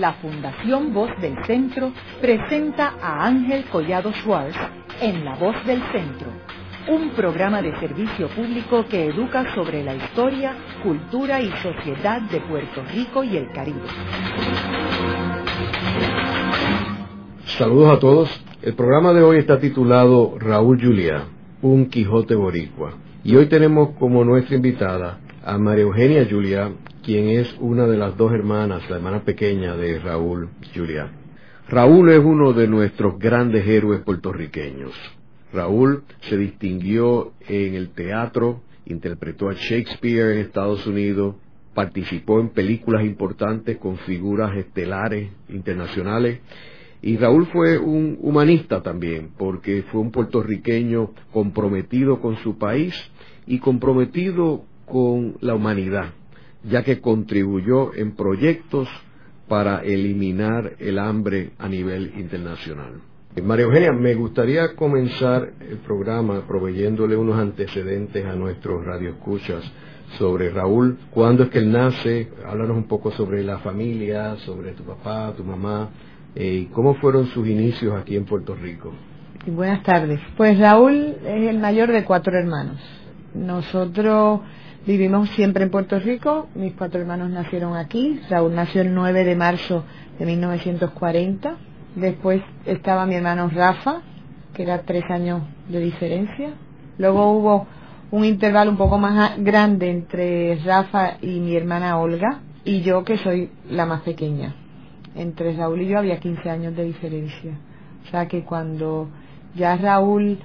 la Fundación Voz del Centro presenta a Ángel Collado Schwartz en La Voz del Centro, un programa de servicio público que educa sobre la historia, cultura y sociedad de Puerto Rico y el Caribe. Saludos a todos. El programa de hoy está titulado Raúl Juliá, un Quijote Boricua. Y hoy tenemos como nuestra invitada a María Eugenia Juliá, quien es una de las dos hermanas, la hermana pequeña de Raúl Juliá. Raúl es uno de nuestros grandes héroes puertorriqueños. Raúl se distinguió en el teatro, interpretó a Shakespeare en Estados Unidos, participó en películas importantes con figuras estelares internacionales y Raúl fue un humanista también, porque fue un puertorriqueño comprometido con su país y comprometido con la humanidad ya que contribuyó en proyectos para eliminar el hambre a nivel internacional. María Eugenia, me gustaría comenzar el programa proveyéndole unos antecedentes a nuestros radioescuchas sobre Raúl. ¿Cuándo es que él nace? Háblanos un poco sobre la familia, sobre tu papá, tu mamá, eh, cómo fueron sus inicios aquí en Puerto Rico. Buenas tardes. Pues Raúl es el mayor de cuatro hermanos. Nosotros Vivimos siempre en Puerto Rico, mis cuatro hermanos nacieron aquí, Raúl nació el 9 de marzo de 1940, después estaba mi hermano Rafa, que era tres años de diferencia, luego hubo un intervalo un poco más grande entre Rafa y mi hermana Olga, y yo que soy la más pequeña. Entre Raúl y yo había 15 años de diferencia. O sea que cuando ya Raúl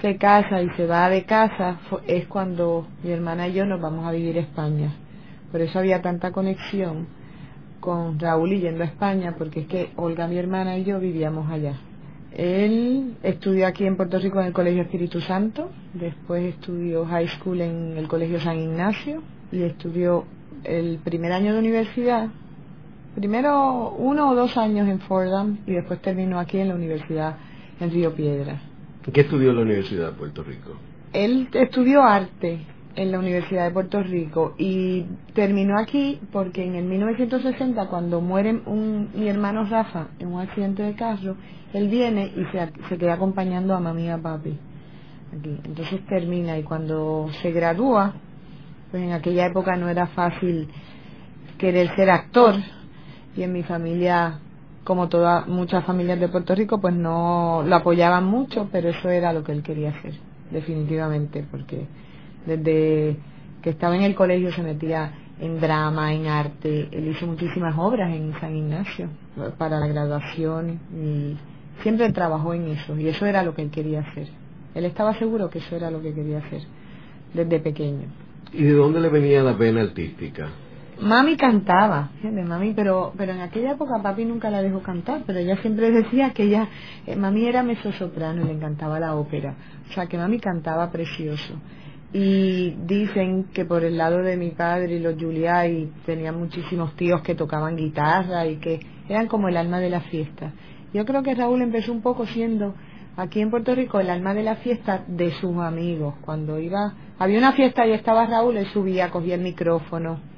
se casa y se va de casa es cuando mi hermana y yo nos vamos a vivir a España. Por eso había tanta conexión con Raúl y yendo a España, porque es que Olga, mi hermana y yo vivíamos allá. Él estudió aquí en Puerto Rico en el Colegio Espíritu Santo, después estudió high school en el Colegio San Ignacio y estudió el primer año de universidad, primero uno o dos años en Fordham y después terminó aquí en la Universidad en Río Piedra. ¿Qué estudió en la Universidad de Puerto Rico? Él estudió arte en la Universidad de Puerto Rico y terminó aquí porque en el 1960 cuando muere mi hermano Rafa en un accidente de carro, él viene y se, queda acompañando a mami y a papi aquí. Entonces termina y cuando se gradúa, pues en aquella época no era fácil querer ser actor y en mi familia como todas muchas familias de Puerto Rico, pues no lo apoyaban mucho, pero eso era lo que él quería hacer, definitivamente, porque desde que estaba en el colegio se metía en drama, en arte, él hizo muchísimas obras en San Ignacio para la graduación y siempre trabajó en eso y eso era lo que él quería hacer. Él estaba seguro que eso era lo que quería hacer desde pequeño. ¿Y de dónde le venía la pena artística? Mami cantaba, mami, pero pero en aquella época papi nunca la dejó cantar, pero ella siempre decía que ella, eh, mami era mezzosoprano y le encantaba la ópera, o sea que mami cantaba precioso. Y dicen que por el lado de mi padre y los y tenían muchísimos tíos que tocaban guitarra y que eran como el alma de la fiesta. Yo creo que Raúl empezó un poco siendo aquí en Puerto Rico el alma de la fiesta de sus amigos. Cuando iba, había una fiesta y estaba Raúl, él subía, cogía el micrófono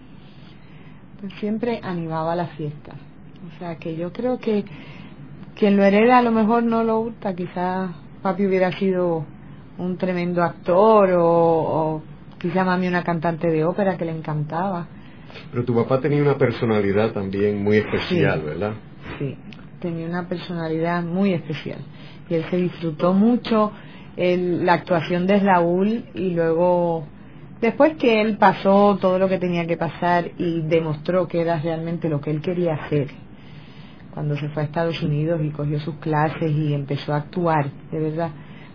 siempre animaba la fiesta. O sea que yo creo que quien lo hereda a lo mejor no lo gusta, quizás papi hubiera sido un tremendo actor o, o quizá mami una cantante de ópera que le encantaba. Pero tu papá tenía una personalidad también muy especial, ¿verdad? Sí, tenía una personalidad muy especial. Y él se disfrutó mucho el, la actuación de Raúl y luego Después que él pasó todo lo que tenía que pasar y demostró que era realmente lo que él quería hacer, cuando se fue a Estados Unidos y cogió sus clases y empezó a actuar, de verdad,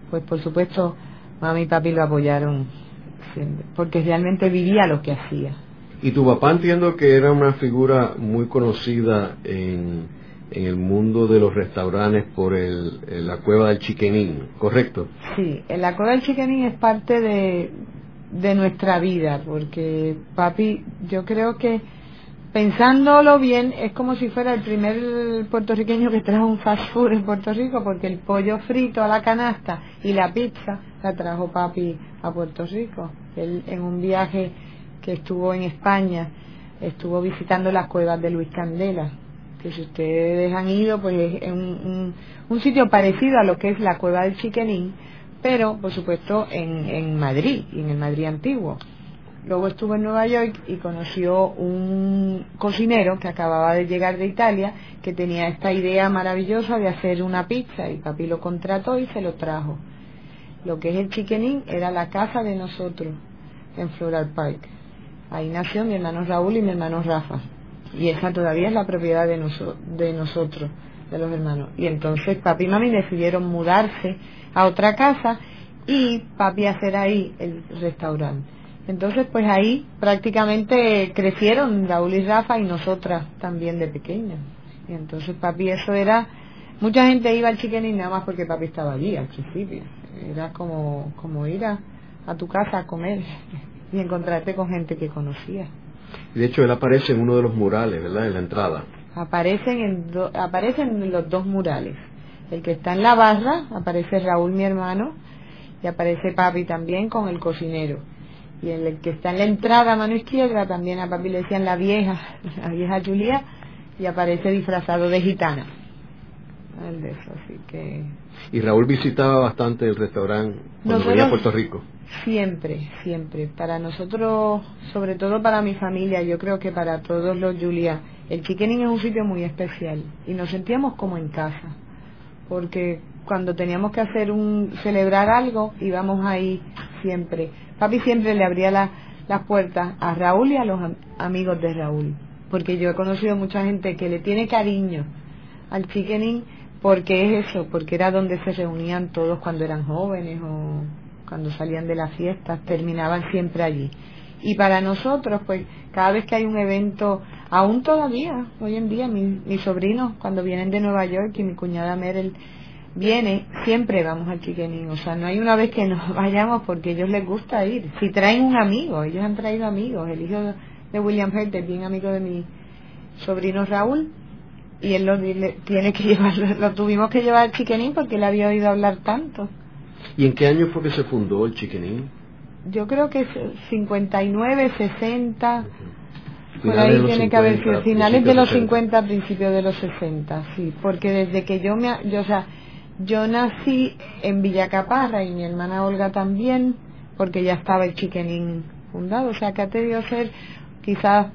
pues por supuesto mami y papi lo apoyaron, porque realmente vivía lo que hacía. Y tu papá entiendo que era una figura muy conocida en, en el mundo de los restaurantes por el, la cueva del Chiquenín, ¿correcto? Sí, la cueva del Chiquenín es parte de, de nuestra vida, porque papi, yo creo que pensándolo bien, es como si fuera el primer puertorriqueño que trajo un fast food en Puerto Rico, porque el pollo frito a la canasta y la pizza la trajo papi a Puerto Rico. Él en un viaje que estuvo en España, estuvo visitando las cuevas de Luis Candela que si ustedes han ido, pues es un, un, sitio parecido a lo que es la cueva del Chiquenín, pero por supuesto en, en Madrid, y en el Madrid antiguo. Luego estuvo en Nueva York y conoció un cocinero que acababa de llegar de Italia que tenía esta idea maravillosa de hacer una pizza y papi lo contrató y se lo trajo. Lo que es el Chiquenín era la casa de nosotros en Floral Park. Ahí nació mi hermano Raúl y mi hermano Rafa. Y esa todavía es la propiedad de, de nosotros, de los hermanos. Y entonces papi y mami decidieron mudarse a otra casa y papi hacer ahí el restaurante. Entonces, pues ahí prácticamente crecieron Raúl y Rafa y nosotras también de pequeñas. Y entonces papi eso era, mucha gente iba al Chiquenín nada más porque papi estaba allí al principio. Era como, como ir a, a tu casa a comer y encontrarte con gente que conocía. De hecho, él aparece en uno de los murales, ¿verdad? En la entrada. Aparecen, en aparecen en los dos murales. El que está en la barra, aparece Raúl, mi hermano, y aparece papi también con el cocinero. Y el que está en la entrada a mano izquierda, también a papi le decían la vieja, la vieja Julia, y aparece disfrazado de gitana. El de eso, así que... Y Raúl visitaba bastante el restaurante cuando venía a Puerto Rico. Siempre, siempre. Para nosotros, sobre todo para mi familia, yo creo que para todos los Julia, el Chiquening es un sitio muy especial y nos sentíamos como en casa, porque cuando teníamos que hacer un celebrar algo íbamos ahí siempre. Papi siempre le abría las puertas a Raúl y a los amigos de Raúl, porque yo he conocido mucha gente que le tiene cariño al Chiquening porque es eso, porque era donde se reunían todos cuando eran jóvenes o cuando salían de las fiestas, terminaban siempre allí. Y para nosotros, pues, cada vez que hay un evento, aún todavía, hoy en día, mis sobrinos, cuando vienen de Nueva York y mi cuñada Merel viene, siempre vamos al Chiquenín. O sea, no hay una vez que nos vayamos porque a ellos les gusta ir. Si traen un amigo, ellos han traído amigos. El hijo de William Hurt es bien amigo de mi sobrino Raúl y él lo tiene que llevarlo, lo tuvimos que llevar al Chiquenín porque él había oído hablar tanto. ¿Y en qué año fue que se fundó el Chiquenín? Yo creo que 59, 60. Por ahí tiene que haber sido finales de los 50, principios de los 60, sí, porque desde que yo me, yo, o sea, yo nací en Villacaparra y mi hermana Olga también, porque ya estaba el Chiquenín fundado, o sea que ha tenido ser quizás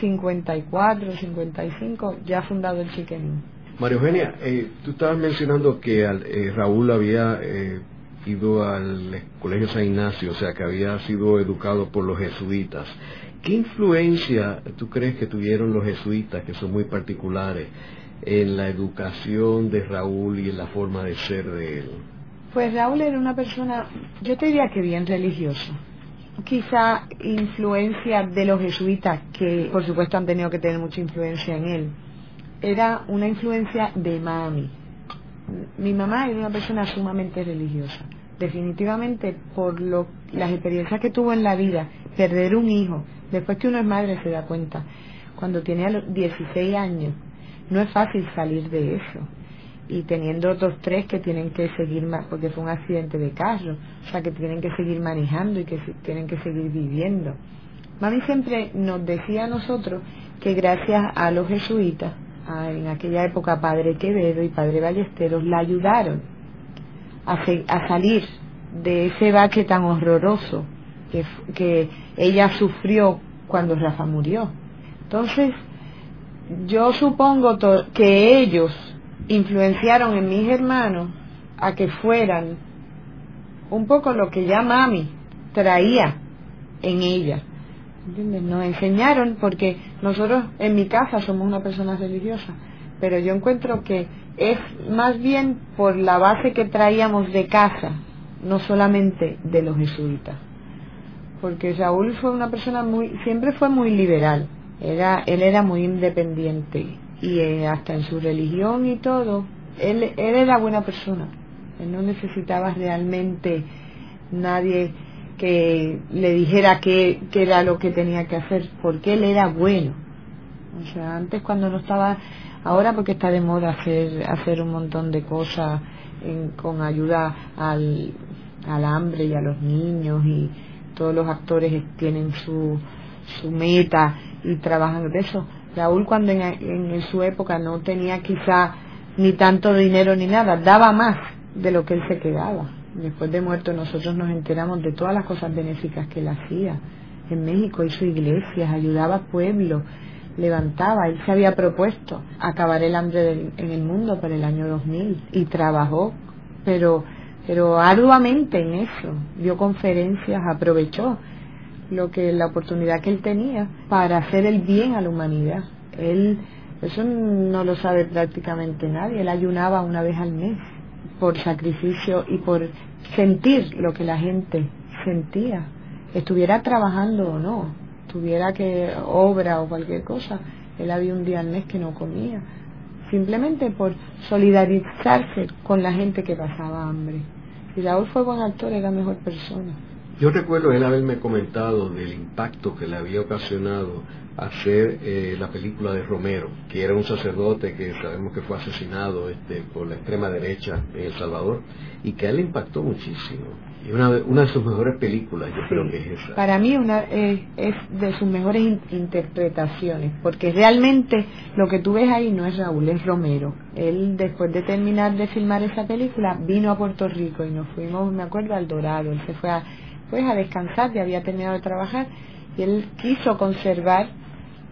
54, 55, ya fundado el Chiquenín. María Eugenia, eh, tú estabas mencionando que eh, Raúl había eh, ido al Colegio San Ignacio, o sea, que había sido educado por los jesuitas. ¿Qué influencia tú crees que tuvieron los jesuitas, que son muy particulares, en la educación de Raúl y en la forma de ser de él? Pues Raúl era una persona, yo te diría que bien religioso. Quizá influencia de los jesuitas, que por supuesto han tenido que tener mucha influencia en él era una influencia de mami. Mi mamá era una persona sumamente religiosa. Definitivamente por lo, las experiencias que tuvo en la vida, perder un hijo, después que uno es madre se da cuenta, cuando tiene a los 16 años, no es fácil salir de eso. Y teniendo otros tres que tienen que seguir, porque fue un accidente de carro, o sea que tienen que seguir manejando y que tienen que seguir viviendo. Mami siempre nos decía a nosotros que gracias a los jesuitas en aquella época Padre Quevedo y Padre Ballesteros la ayudaron a, a salir de ese bache tan horroroso que, que ella sufrió cuando Rafa murió. Entonces, yo supongo que ellos influenciaron en mis hermanos a que fueran un poco lo que ya mami traía en ella. Nos enseñaron porque nosotros en mi casa somos una persona religiosa, pero yo encuentro que es más bien por la base que traíamos de casa, no solamente de los jesuitas. Porque Saúl fue una persona muy, siempre fue muy liberal, era, él era muy independiente y eh, hasta en su religión y todo, él, él era buena persona, él no necesitaba realmente nadie que le dijera qué, era lo que tenía que hacer, porque él era bueno. O sea, antes cuando no estaba, ahora porque está de moda hacer, hacer un montón de cosas con ayuda al, al hambre y a los niños y todos los actores tienen su, su meta y trabajan de eso. Raúl cuando en, en, su época no tenía quizá ni tanto dinero ni nada, daba más de lo que él se quedaba. Después de muerto nosotros nos enteramos de todas las cosas benéficas que él hacía. En México hizo iglesias, ayudaba a pueblos, levantaba. Él se había propuesto acabar el hambre en el mundo para el año 2000 y trabajó, pero, pero arduamente en eso. Dio conferencias, aprovechó lo que la oportunidad que él tenía para hacer el bien a la humanidad. Él eso no lo sabe prácticamente nadie. Él ayunaba una vez al mes por sacrificio y por sentir lo que la gente sentía, estuviera trabajando o no, tuviera que obra o cualquier cosa. Él había un día al mes que no comía, simplemente por solidarizarse con la gente que pasaba hambre. Y Raúl fue buen actor, era mejor persona. Yo recuerdo él haberme comentado del impacto que le había ocasionado hacer eh, la película de Romero, que era un sacerdote que sabemos que fue asesinado este, por la extrema derecha en El Salvador, y que a él le impactó muchísimo. Y una, una de sus mejores películas, yo creo que es esa. Para mí una, es de sus mejores interpretaciones, porque realmente lo que tú ves ahí no es Raúl, es Romero. Él, después de terminar de filmar esa película, vino a Puerto Rico y nos fuimos, me acuerdo, al Dorado. Él se fue a pues a descansar, ya había terminado de trabajar y él quiso conservar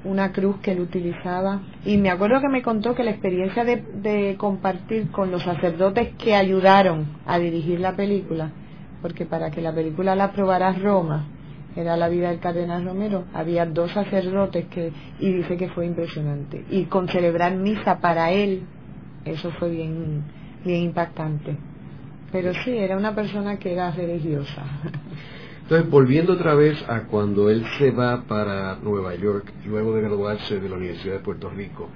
una cruz que él utilizaba y me acuerdo que me contó que la experiencia de, de compartir con los sacerdotes que ayudaron a dirigir la película, porque para que la película la aprobara Roma, era la vida del cardenal Romero, había dos sacerdotes que, y dice que fue impresionante. Y con celebrar misa para él, eso fue bien, bien impactante. Pero sí, era una persona que era religiosa. Entonces, volviendo otra vez a cuando él se va para Nueva York, luego de graduarse de la Universidad de Puerto Rico,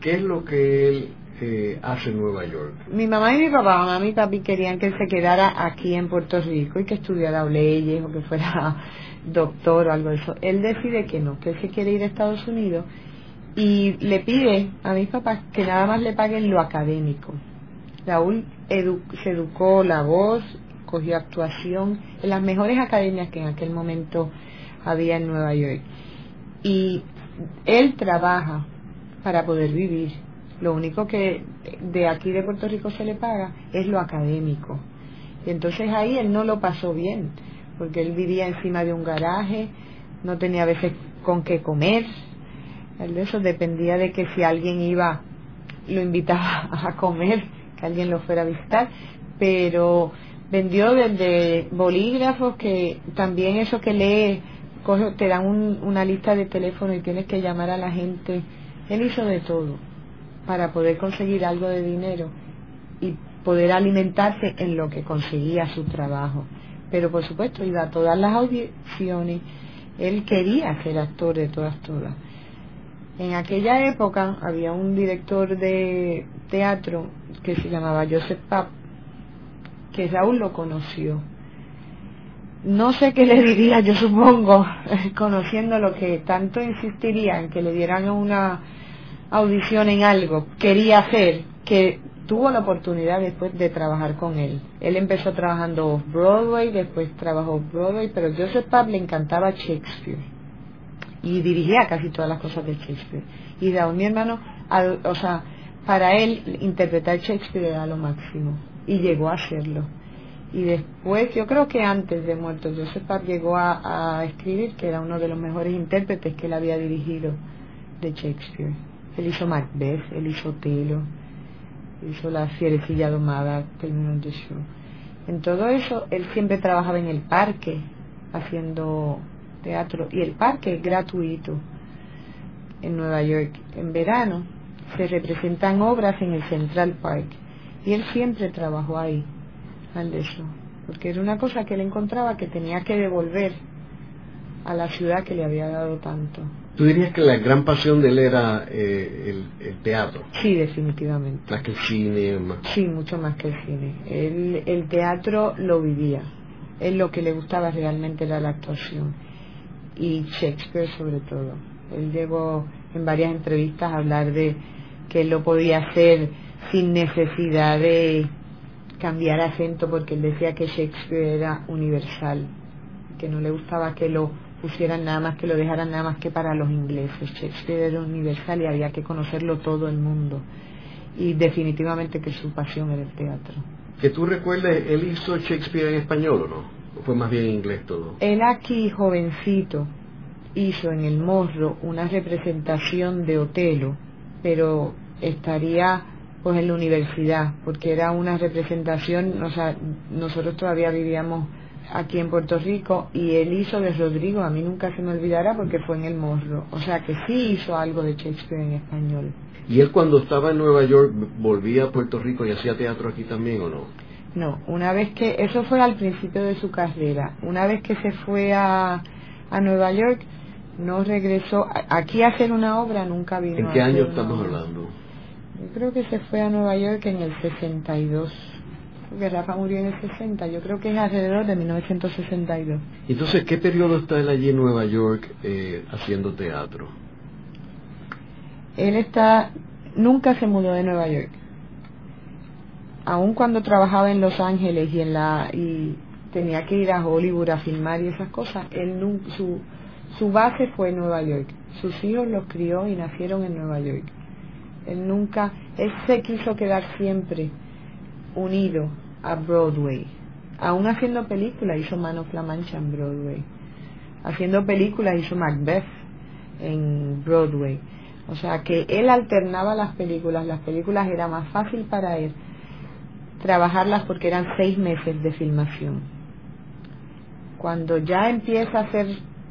¿qué es lo que él eh, hace Nueva York? Mi mamá y mi papá, mamá y papi querían que él se quedara aquí en Puerto Rico y que estudiara leyes o que fuera doctor o algo de eso. Él decide que no, que él se quiere ir a Estados Unidos y le pide a mis papás que nada más le paguen lo académico. Raúl se educó la voz, cogió actuación en las mejores academias que en aquel momento había en Nueva York. Y él trabaja para poder vivir. Lo único que de aquí de Puerto Rico se le paga es lo académico. Y entonces ahí él no lo pasó bien, porque él vivía encima de un garaje, no tenía a veces con qué comer. Eso dependía de que si alguien iba, lo invitaba a comer, que alguien lo fuera a visitar, pero vendió desde bolígrafos que también eso que lee, te dan una lista de teléfono y tienes que llamar a la gente. Él hizo de todo para poder conseguir algo de dinero y poder alimentarse en lo que conseguía su trabajo. Pero por supuesto iba a todas las audiciones. Él quería ser actor de todas, todas. En aquella época había un director de teatro que se llamaba Joseph Papp, que Raúl lo conoció. No sé qué le diría, yo supongo, conociendo lo que tanto insistiría en que le dieran una audición en algo, quería hacer, que tuvo la oportunidad después de trabajar con él. Él empezó trabajando Broadway, después trabajó Broadway, pero Joseph Papp le encantaba Shakespeare y dirigía casi todas las cosas de Shakespeare. Y Raúl, mi hermano, o sea, para él interpretar Shakespeare era lo máximo y llegó a hacerlo. Y después, yo creo que antes de muerto, Joseph Papp llegó a, escribir que era uno de los mejores intérpretes que él había dirigido de Shakespeare. Él hizo Macbeth, él hizo Otelo, hizo La fierecilla domada, Terminal de Show. En todo eso, él siempre trabajaba en el parque, haciendo teatro, y el parque es gratuito en Nueva York. En verano se representan obras en el Central Park y él siempre trabajó ahí, al de eso, porque era una cosa que él encontraba que tenía que devolver a la ciudad que le había dado tanto. ¿Tú dirías que la gran pasión de él era eh, el, teatro? Sí, definitivamente. Más que el cine. Sí, mucho más que el cine. Él, el teatro lo vivía. Él lo que le gustaba realmente era la actuación. Y Shakespeare sobre todo. Él llegó en varias entrevistas a hablar de que él lo podía hacer sin necesidad de cambiar acento porque él decía que Shakespeare era universal, que no le gustaba que lo pusieran nada más que lo dejaran nada más que para los ingleses. Shakespeare era universal y había que conocerlo todo el mundo. Y definitivamente que su pasión era el teatro. Que tú recuerdes, ¿él hizo Shakespeare en español o no? ¿O fue más bien en inglés todo? Él aquí, jovencito, hizo en el Morro una representación de Otelo, pero estaría pues en la universidad, porque era una representación, o sea, nosotros todavía vivíamos aquí en Puerto Rico y él hizo de Rodrigo, a mí nunca se me olvidará porque fue en el Morro, o sea que sí hizo algo de Shakespeare en español. ¿Y él cuando estaba en Nueva York volvía a Puerto Rico y hacía teatro aquí también o no? No, una vez que, eso fue al principio de su carrera, una vez que se fue a, a Nueva York, no regresó, aquí a hacer una obra nunca vino. ¿En qué año estamos hablando? Yo creo que se fue a Nueva York en el 62 porque Rafa murió en el 60, yo creo que es alrededor de 1962. Entonces, ¿qué periodo está él allí en Nueva York eh, haciendo teatro? Él está, nunca se mudó de Nueva York. Aun cuando trabajaba en Los Ángeles y en la y tenía que ir a Hollywood a filmar y esas cosas, él su su base fue Nueva York. Sus hijos los crió y nacieron en Nueva York. Él nunca, él se quiso quedar siempre unido a Broadway. Aún haciendo películas hizo Manos la Mancha en Broadway. Haciendo películas hizo Macbeth en Broadway. O sea que él alternaba las películas. Las películas era más fácil para él trabajarlas porque eran seis meses de filmación. Cuando ya empieza a hacer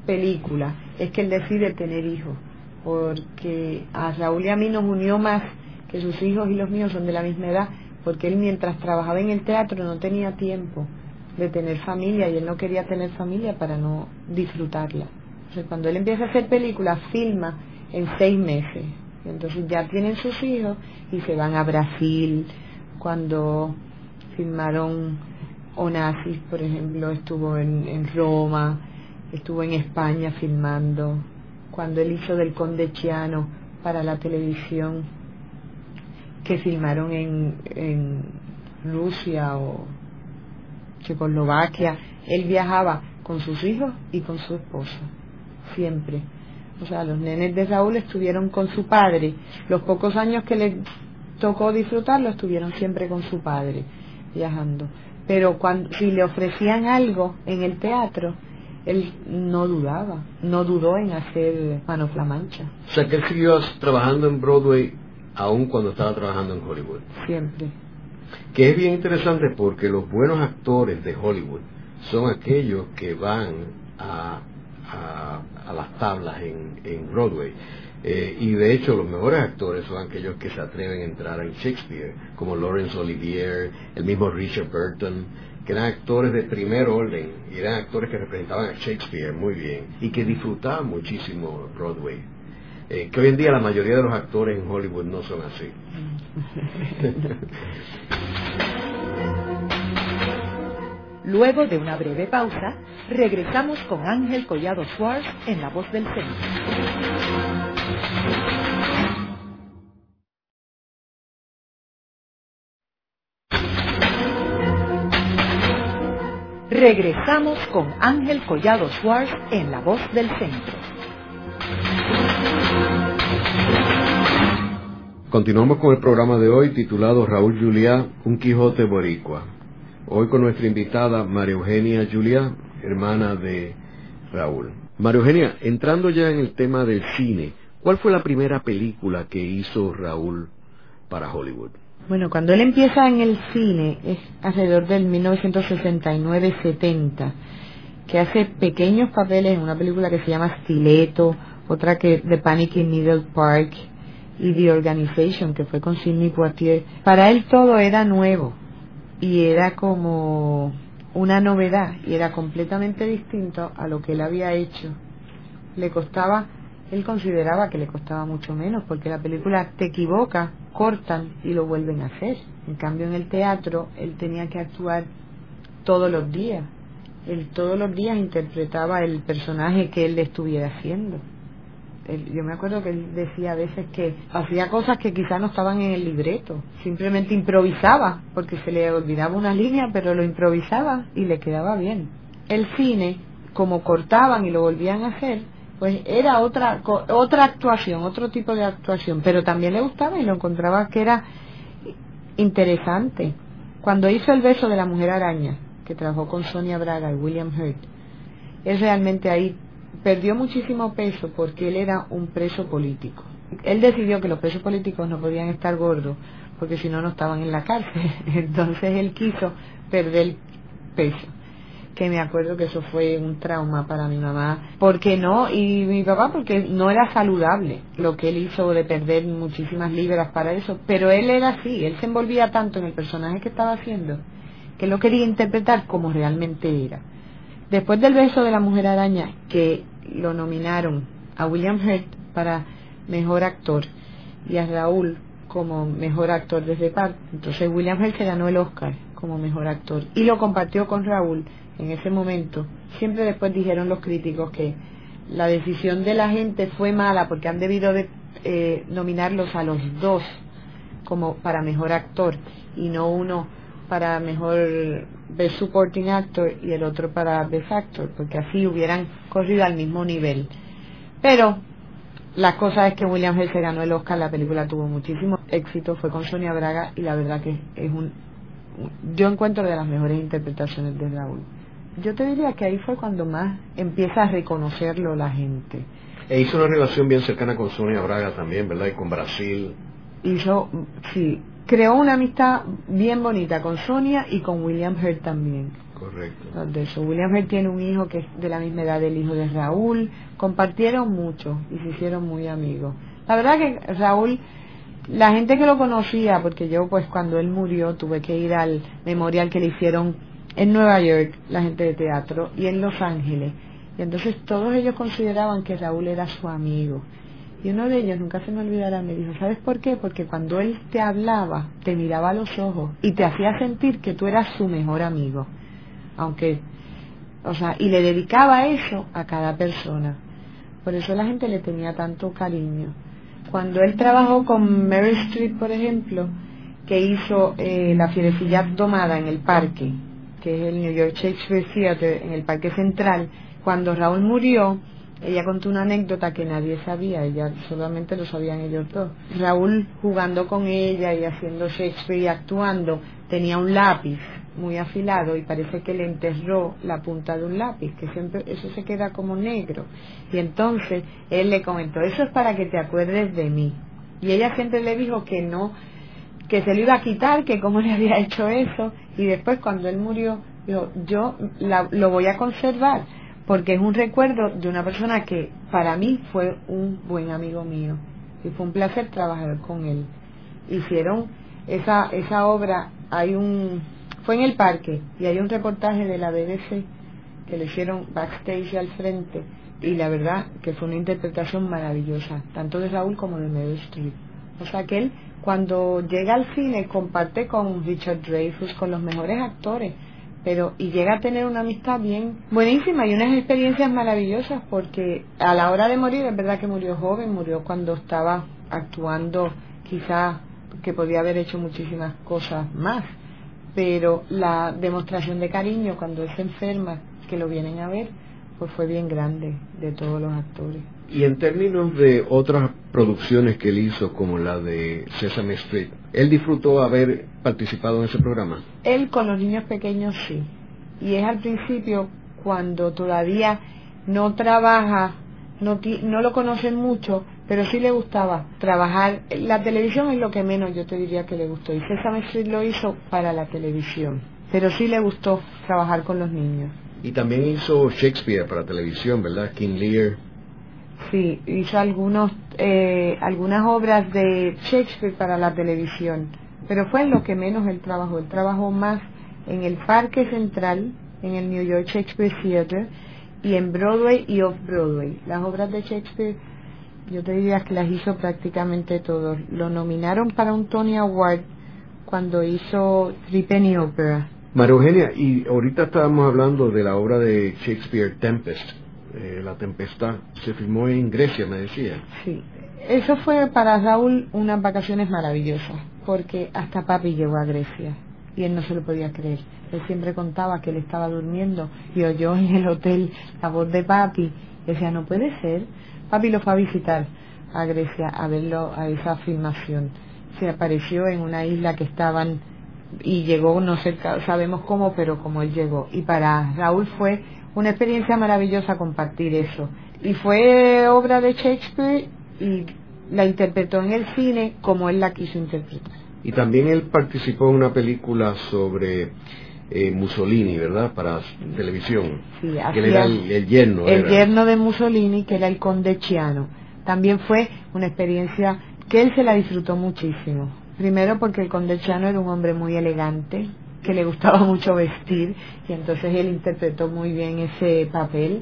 películas es que él decide tener hijos. Porque a Raúl y a mí nos unió más que sus hijos y los míos son de la misma edad porque él mientras trabajaba en el teatro no tenía tiempo de tener familia y él no quería tener familia para no disfrutarla. Entonces cuando él empieza a hacer películas, filma en seis meses. Entonces ya tienen sus hijos y se van a Brasil. Cuando filmaron Onassis, por ejemplo, estuvo en, en Roma, estuvo en España filmando. Cuando él hizo del Conde Chiano para la televisión, que filmaron en, en Rusia o Checoslovaquia, él viajaba con sus hijos y con su esposa, siempre. O sea, los nenes de Raúl estuvieron con su padre. Los pocos años que le tocó disfrutarlo, estuvieron siempre con su padre, viajando. Pero cuando, si le ofrecían algo en el teatro, él no dudaba, no dudó en hacer Mano la Mancha. O sea, que él siguió trabajando en Broadway aun cuando estaba trabajando en Hollywood. Siempre. Que es bien interesante porque los buenos actores de Hollywood son aquellos que van a, a, las tablas en, en Broadway. Eh, y de hecho los mejores actores son aquellos que se atreven a entrar en Shakespeare, como Laurence Olivier, el mismo Richard Burton, que eran actores de primer orden, y eran actores que representaban a Shakespeare muy bien, y que disfrutaban muchísimo Broadway. Eh, que hoy en día la mayoría de los actores en Hollywood no son así. Luego de una breve pausa, regresamos con Ángel Collado Schwartz en La Voz del Centro. Regresamos con Ángel Collado Schwartz en La Voz del Centro. Continuamos con el programa de hoy titulado Raúl Juliá, un Quijote Boricua. Hoy con nuestra invitada María Eugenia Juliá, hermana de Raúl. María Eugenia, entrando ya en el tema del cine, ¿cuál fue la primera película que hizo Raúl para Hollywood? Bueno, cuando él empieza en el cine es alrededor del 1969-70, que hace pequeños papeles en una película que se llama Stiletto, otra que The Panic in Needle Park, y The Organization, que fue con Sidney Poitier, para él todo era nuevo y era como una novedad y era completamente distinto a lo que él había hecho. Le costaba, él consideraba que le costaba mucho menos porque la película te equivoca, cortan y lo vuelven a hacer. En cambio en el teatro él tenía que actuar todos los días. Él todos los días interpretaba el personaje que él le estuviera haciendo yo me acuerdo que él decía a veces que hacía cosas que quizás no estaban en el libreto, simplemente improvisaba, porque se le olvidaba una línea, pero lo improvisaba y le quedaba bien. El cine como cortaban y lo volvían a hacer, pues era otra otra actuación, otro tipo de actuación, pero también le gustaba y lo encontraba que era interesante. Cuando hizo El beso de la mujer araña, que trabajó con Sonia Braga y William Hurt, él realmente ahí perdió muchísimo peso porque él era un preso político. Él decidió que los presos políticos no podían estar gordos porque si no, no estaban en la cárcel. Entonces él quiso perder peso que me acuerdo que eso fue un trauma para mi mamá. porque no? Y mi papá porque no era saludable lo que él hizo de perder muchísimas libras para eso. Pero él era así, él se envolvía tanto en el personaje que estaba haciendo que lo quería interpretar como realmente era. Después del beso de la mujer araña, que lo nominaron a William Hurt para mejor actor y a Raúl como mejor actor desde parte, entonces William Hurt se ganó el Oscar como mejor actor y lo compartió con Raúl en ese momento. Siempre después dijeron los críticos que la decisión de la gente fue mala porque han debido de eh, nominarlos a los dos como para mejor actor y no uno para mejor Best Supporting Actor y el otro para Best Actor, porque así hubieran corrido al mismo nivel. Pero la cosa es que William Hale se ganó el Oscar, la película tuvo muchísimo éxito, fue con Sonia Braga y la verdad que es un, yo encuentro de las mejores interpretaciones de Raúl. Yo te diría que ahí fue cuando más empieza a reconocerlo la gente. E hizo una relación bien cercana con Sonia Braga también, ¿verdad? Y con Brasil. Hizo, sí, creó una amistad bien bonita con Sonia y con William Hurt también. Correcto. De eso. William Hurt tiene un hijo que es de la misma edad del hijo de Raúl. Compartieron mucho y se hicieron muy amigos. La verdad que Raúl, la gente que lo conocía, porque yo pues cuando él murió tuve que ir al memorial que le hicieron en Nueva York, la gente de teatro, y en Los Ángeles. Y entonces todos ellos consideraban que Raúl era su amigo. Y uno de ellos, nunca se me olvidará, me dijo, ¿sabes por qué? Porque cuando él te hablaba, te miraba a los ojos y te hacía sentir que tú eras su mejor amigo. Aunque, o sea, y le dedicaba eso a cada persona. Por eso la gente le tenía tanto cariño. Cuando él trabajó con Mary Street, por ejemplo, que hizo eh, La fierecilla domada en el parque, que es el New York Shakespeare Theatre, en el Parque Central, cuando Raúl murió, ella contó una anécdota que nadie sabía, ella solamente lo sabían ellos dos. Raúl jugando con ella y haciendo Shakespeare y actuando, tenía un lápiz muy afilado y parece que le enterró la punta de un lápiz, que siempre eso se queda como negro. Y entonces él le comentó, eso es para que te acuerdes de mí. Y ella siempre le dijo que no, que se lo iba a quitar, que cómo le había hecho eso. Y después cuando él murió, dijo, yo lo voy a conservar porque es un recuerdo de una persona que para mí fue un buen amigo mío y fue un placer trabajar con él. Hicieron esa esa obra, hay un fue en el parque y hay un reportaje de la BBC que le hicieron backstage al frente y la verdad que fue una interpretación maravillosa, tanto de Raúl como de Meryl Streep. O sea que él cuando llega al cine comparte con Richard Dreyfuss, con los mejores actores pero y llega a tener una amistad bien buenísima y unas experiencias maravillosas porque a la hora de morir es verdad que murió joven murió cuando estaba actuando quizás que podía haber hecho muchísimas cosas más. Pero la demostración de cariño cuando él se enferma que lo vienen a ver pues fue bien grande de todos los actores y en términos de otras producciones que él hizo, como la de Sesame Street, ¿él disfrutó haber participado en ese programa? Él con los niños pequeños sí. Y es al principio cuando todavía no trabaja, no, no lo conocen mucho, pero sí le gustaba trabajar. La televisión es lo que menos yo te diría que le gustó. Y Sesame Street lo hizo para la televisión. Pero sí le gustó trabajar con los niños. Y también hizo Shakespeare para televisión, ¿verdad? King Lear. Sí, hizo algunos, eh, algunas obras de Shakespeare para la televisión, pero fue en lo que menos él trabajó. Él trabajó más en el Parque Central, en el New York Shakespeare Theatre, y en Broadway y Off-Broadway. Las obras de Shakespeare, yo te diría que las hizo prácticamente todos. Lo nominaron para un Tony Award cuando hizo Three Penny Opera. María Eugenia, y ahorita estábamos hablando de la obra de Shakespeare Tempest eh, la Tempestad, se filmó en Grecia, me decía. Sí, eso fue para Raúl unas vacaciones maravillosas, porque hasta papi llegó a Grecia. y él no se lo podía creer. Él siempre contaba que él estaba durmiendo y oyó en el hotel la voz de papi. decía, no puede ser. Papi lo fue a visitar a Grecia a verlo a esa filmación. Se apareció en una isla que estaban y llegó, no sé, sabemos cómo, pero como él llegó. Y para Raúl fue una experiencia maravillosa compartir eso. Y fue obra de Shakespeare y la interpretó en el cine como él la quiso interpretar. Y también él participó en una película sobre eh, Mussolini, ¿verdad? Para televisión. Sí, que él era el, yerno. El yerno de Mussolini, que era el conde Chiano. También fue una experiencia que él se la disfrutó muchísimo. Primero porque el conde Chiano era un hombre muy elegante, que le gustaba mucho vestir, y entonces él interpretó muy bien ese papel.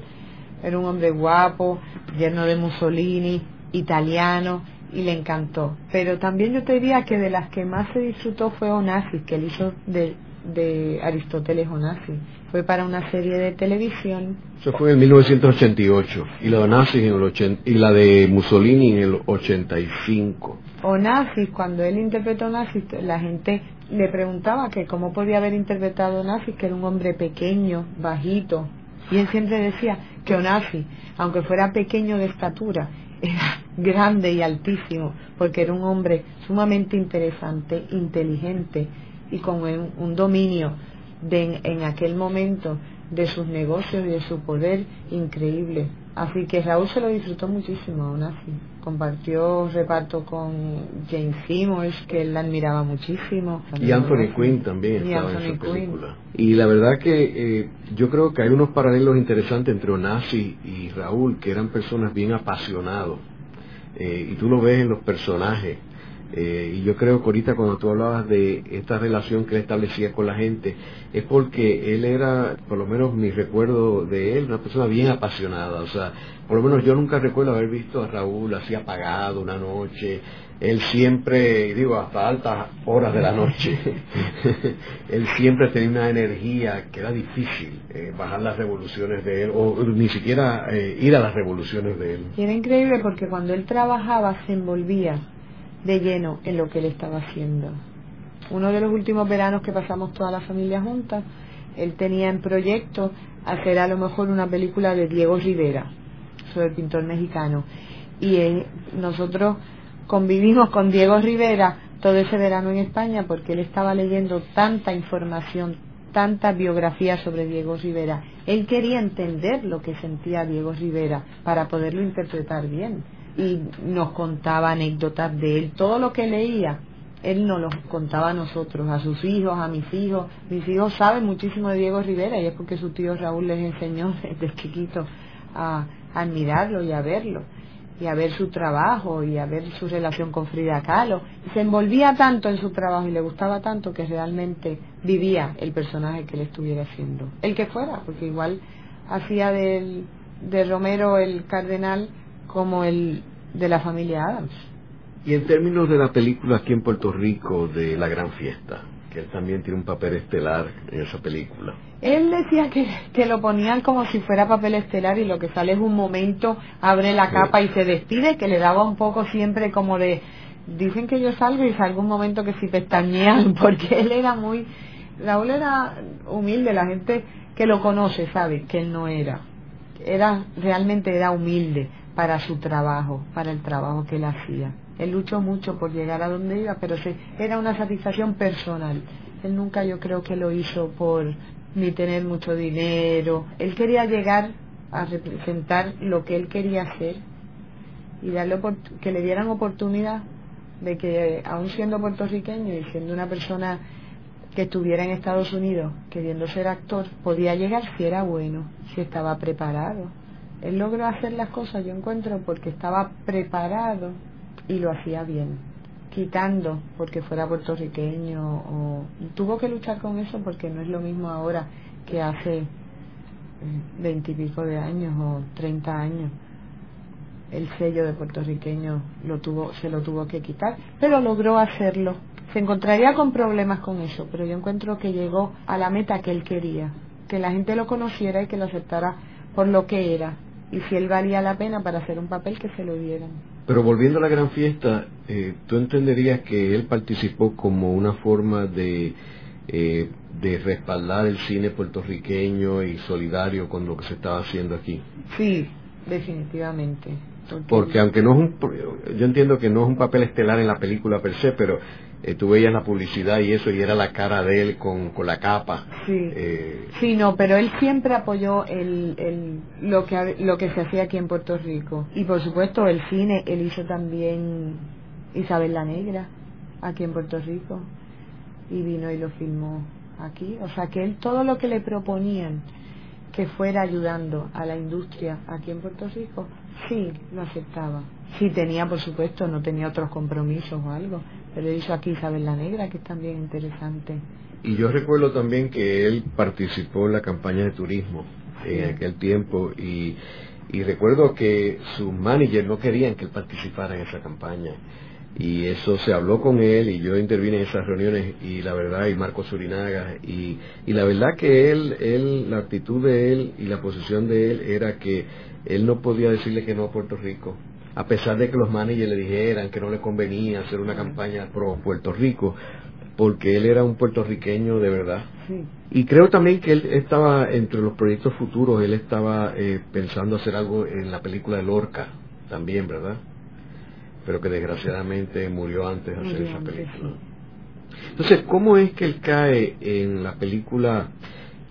Era un hombre guapo, yerno de Mussolini, italiano, y le encantó. Pero también yo te diría que de las que más se disfrutó fue Onassis, que él hizo de, de Aristóteles Onassis. Fue para una serie de televisión. Eso fue en 1988 y la de Onassis en el 80, y la de Mussolini en el 85. Onassis, cuando él interpretó Onassis, la gente le preguntaba que cómo podía haber interpretado Onassis, que era un hombre pequeño, bajito. Y él siempre decía que Onassis, aunque fuera pequeño de estatura, era grande y altísimo, porque era un hombre sumamente interesante, inteligente y con un, dominio de, en, aquel momento de sus negocios y de su poder increíble. Así que Raúl se lo disfrutó muchísimo aún así. Compartió reparto con James Simmons, que él la admiraba muchísimo. Y Anthony Quinn también estaba en esa película. Y la verdad que eh, yo creo que hay unos paralelos interesantes entre Onassi y Raúl, que eran personas bien apasionados. Eh, y tú lo ves en los personajes. Eh, y yo creo que ahorita cuando tú hablabas de esta relación que él establecía con la gente, es porque él era, por lo menos mi recuerdo de él, una persona bien apasionada. O sea, por lo menos yo nunca recuerdo haber visto a Raúl así apagado una noche. Él siempre, digo, hasta altas horas de la noche, él siempre tenía una energía que era difícil eh, bajar las revoluciones de él, o ni siquiera eh, ir a las revoluciones de él. Y era increíble porque cuando él trabajaba se envolvía de lleno en lo que él estaba haciendo. Uno de los últimos veranos que pasamos toda la familia juntas, él tenía en proyecto hacer a lo mejor una película de Diego Rivera, sobre el pintor mexicano. Y eh, nosotros convivimos con Diego Rivera todo ese verano en España porque él estaba leyendo tanta información, tanta biografía sobre Diego Rivera. Él quería entender lo que sentía Diego Rivera para poderlo interpretar bien y nos contaba anécdotas de él, todo lo que leía, él nos lo contaba a nosotros, a sus hijos, a mis hijos. Mis hijos saben muchísimo de Diego Rivera y es porque su tío Raúl les enseñó desde chiquito a, admirarlo y a verlo y a ver su trabajo y a ver su relación con Frida Kahlo. se envolvía tanto en su trabajo y le gustaba tanto que realmente vivía el personaje que le estuviera haciendo. El que fuera, porque igual hacía del, de Romero el cardenal como el de la familia Adams. Y en términos de la película aquí en Puerto Rico de La Gran Fiesta, que él también tiene un papel estelar en esa película. Él decía que, que lo ponían como si fuera papel estelar y lo que sale es un momento, abre la capa y se despide, que le daba un poco siempre como de, dicen que yo salgo y salgo un momento que si pestañean, porque él era muy, Raúl era humilde, la gente que lo conoce sabe que él no era, era, realmente era humilde, para su trabajo, para el trabajo que él hacía. Él luchó mucho por llegar a donde iba, pero se, era una satisfacción personal. Él nunca yo creo que lo hizo por ni tener mucho dinero. Él quería llegar a representar lo que él quería hacer y darle que le dieran oportunidad de que, aun siendo puertorriqueño y siendo una persona que estuviera en Estados Unidos queriendo ser actor, podía llegar si era bueno, si estaba preparado él logró hacer las cosas, yo encuentro, porque estaba preparado y lo hacía bien, quitando porque fuera puertorriqueño o tuvo que luchar con eso porque no es lo mismo ahora que hace eh, veintipico de años o treinta años. El sello de puertorriqueño lo tuvo se lo tuvo que quitar pero logró hacerlo. Se encontraría con problemas con eso pero yo encuentro que llegó a la meta que él quería que la gente lo conociera y que lo aceptara por lo que era y si él valía la pena para hacer un papel que se lo dieran. Pero volviendo a la gran fiesta, eh, ¿tú entenderías que él participó como una forma de eh, de respaldar el cine puertorriqueño y solidario con lo que se estaba haciendo aquí. Sí, definitivamente. Porque, aunque no es un, yo entiendo que no es un papel estelar en la película per se, pero eh, tú veías la publicidad y eso y era la cara de él con, con la capa. Sí. Eh, sí, no, pero él siempre apoyó el, el, lo, que, lo que se hacía aquí en Puerto Rico. Y por supuesto el cine, él hizo también Isabel la Negra aquí en Puerto Rico y vino y lo filmó aquí. O sea que él todo lo que le proponían que fuera ayudando a la industria aquí en Puerto Rico, sí, lo aceptaba. Sí tenía, por supuesto, no tenía otros compromisos o algo, pero hizo aquí Isabel la Negra, que es también interesante. Y yo recuerdo también que él participó en la campaña de turismo en aquel tiempo y, y recuerdo que sus managers no querían que él participara en esa campaña. Y eso se habló con él y yo intervine en esas reuniones y la verdad y Marco Surinaga y, y la verdad que él, él, la actitud de él y la posición de él era que él no podía decirle que no a Puerto Rico a pesar de que los managers le dijeran que no le convenía hacer una campaña pro Puerto Rico, porque él era un puertorriqueño de verdad. Y creo también que él estaba, entre los proyectos futuros, él estaba eh, pensando hacer algo en la película de Lorca, también, ¿verdad? Pero que desgraciadamente murió antes de hacer esa película. Entonces, ¿cómo es que él cae en la película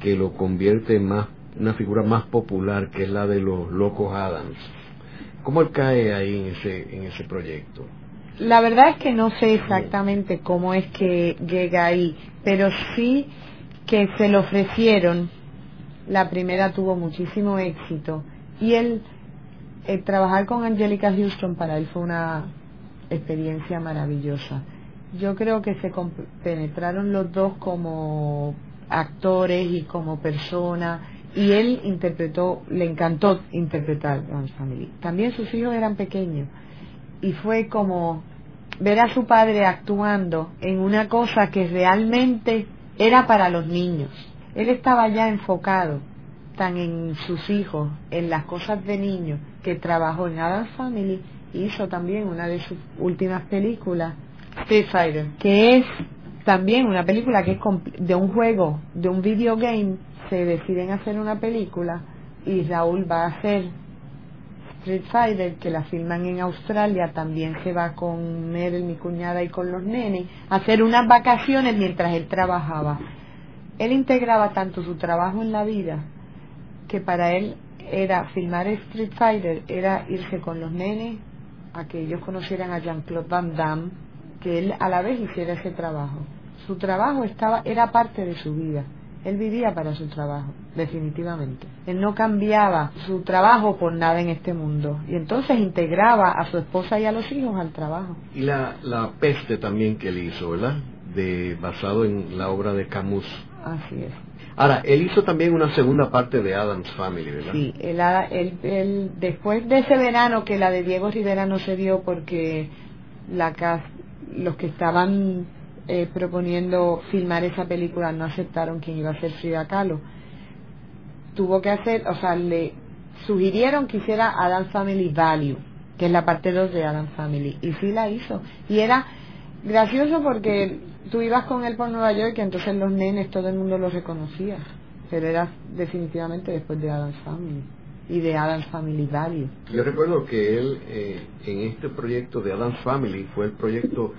que lo convierte en más, una figura más popular, que es la de los locos Adams? ¿Cómo él cae ahí en ese, en ese proyecto? La verdad es que no sé exactamente cómo es que llega ahí, pero sí que se lo ofrecieron. La primera tuvo muchísimo éxito y él, el trabajar con Angelica Houston para él fue una experiencia maravillosa. Yo creo que se penetraron los dos como actores y como personas y él interpretó, le encantó interpretar Adam's Family. También sus hijos eran pequeños y fue como ver a su padre actuando en una cosa que realmente era para los niños. Él estaba ya enfocado tan en sus hijos, en las cosas de niños, que trabajó en Adam's Family, hizo también una de sus últimas películas, Street que es también una película que es de un juego, de un video game se deciden hacer una película y Raúl va a hacer Street Fighter, que la filman en Australia, también se va con Meryl, mi cuñada, y con los nenes, a hacer unas vacaciones mientras él trabajaba. Él integraba tanto su trabajo en la vida, que para él era filmar Street Fighter, era irse con los nenes a que ellos conocieran a Jean-Claude Van Damme, que él a la vez hiciera ese trabajo. Su trabajo estaba, era parte de su vida. Él vivía para su trabajo, definitivamente. Él no cambiaba su trabajo por nada en este mundo. Y entonces integraba a su esposa y a los hijos al trabajo. Y la, la peste también que él hizo, ¿verdad? De, basado en la obra de Camus. Así es. Ahora, él hizo también una segunda parte de Adam's Family, ¿verdad? Sí, él, él, después de ese verano que la de Diego Rivera no se dio porque la, los que estaban eh, proponiendo filmar esa película no aceptaron quien iba a ser Frida Kahlo. Tuvo que hacer, o sea, le sugirieron que hiciera Adam Family Value, que es la parte 2 de Adam Family, y sí la hizo. Y era gracioso porque tú ibas con él por Nueva York y entonces los nenes, todo el mundo los reconocía, pero era definitivamente después de Adam Family y de Adam Family Value. Yo recuerdo que él eh, en este proyecto de Adam Family fue el proyecto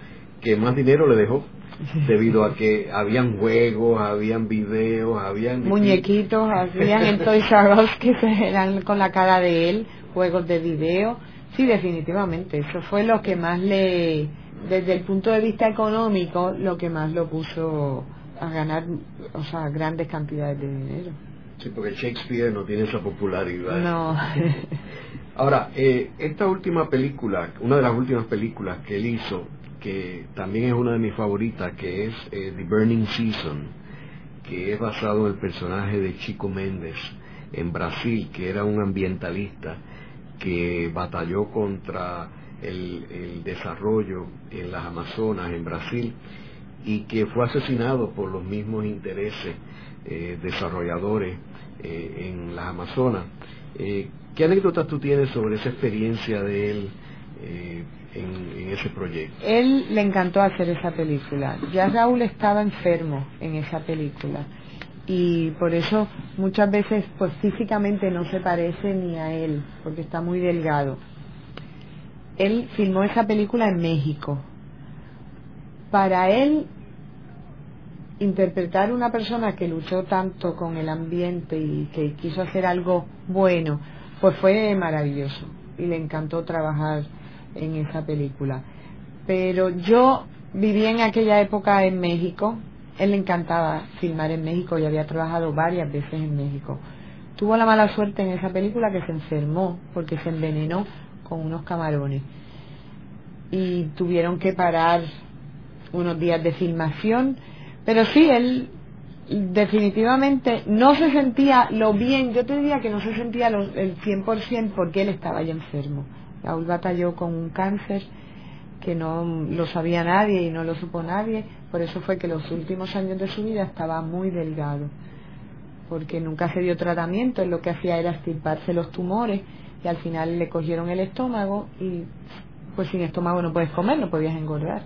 que más dinero le dejó debido a que habían juegos, habían videos, habían muñequitos, habían en Toys R que eran con la cara de él, juegos de video. Sí, definitivamente, eso fue lo que más le desde el punto de vista económico, lo que más lo puso a ganar, o sea, grandes cantidades de dinero. Sí, porque Shakespeare no tiene esa popularidad. No. Ahora, eh, esta última película, una de las últimas películas que él hizo, que también es una de mis favoritas, que es eh, The Burning Season, que es basado en el personaje de Chico Méndez en Brasil, que era un ambientalista que batalló contra el, desarrollo en las Amazonas, en Brasil, y que fue asesinado por los mismos intereses eh, desarrolladores eh, en las Amazonas. ¿Qué anécdotas tú tienes sobre esa experiencia de él? En, ese proyecto? Él le encantó hacer esa película. Ya Raúl estaba enfermo en esa película y por eso muchas veces pues físicamente no se parece ni a él porque está muy delgado. Él filmó esa película en México. Para él interpretar una persona que luchó tanto con el ambiente y que quiso hacer algo bueno, pues fue maravilloso y le encantó trabajar en esa película. Pero yo viví en aquella época en México, él le encantaba filmar en México y había trabajado varias veces en México. Tuvo la mala suerte en esa película que se enfermó porque se envenenó con unos camarones y tuvieron que parar unos días de filmación, pero sí, él definitivamente no se sentía lo bien, yo te diría que no se sentía lo, el 100% porque él estaba ya enfermo. Raúl batalló con un cáncer que no lo sabía nadie y no lo supo nadie, por eso fue que los últimos años de su vida estaba muy delgado, porque nunca se dio tratamiento, él lo que hacía era estirparse los tumores y al final le cogieron el estómago y pues sin estómago no puedes comer, no podías engordar.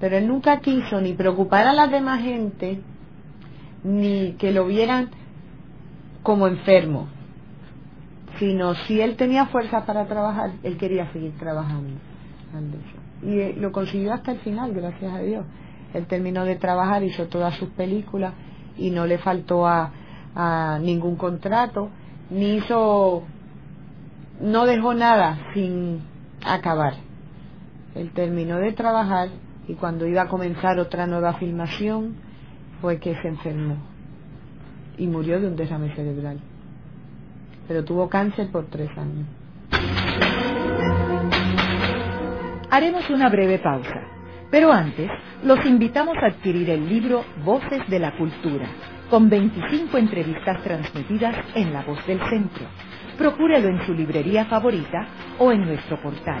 Pero él nunca quiso ni preocupar a la demás gente, ni que lo vieran como enfermo, sino si él tenía fuerza para trabajar, él quería seguir trabajando. Y eh, lo consiguió hasta el final, gracias a Dios. Él terminó de trabajar, hizo todas sus películas y no le faltó a, a ningún contrato, ni hizo, no dejó nada sin acabar. Él terminó de trabajar y cuando iba a comenzar otra nueva filmación fue que se enfermó y murió de un derrame cerebral. Pero tuvo cáncer por tres años. Haremos una breve pausa, pero antes los invitamos a adquirir el libro Voces de la Cultura, con 25 entrevistas transmitidas en La Voz del Centro. Procúrelo en su librería favorita o en nuestro portal.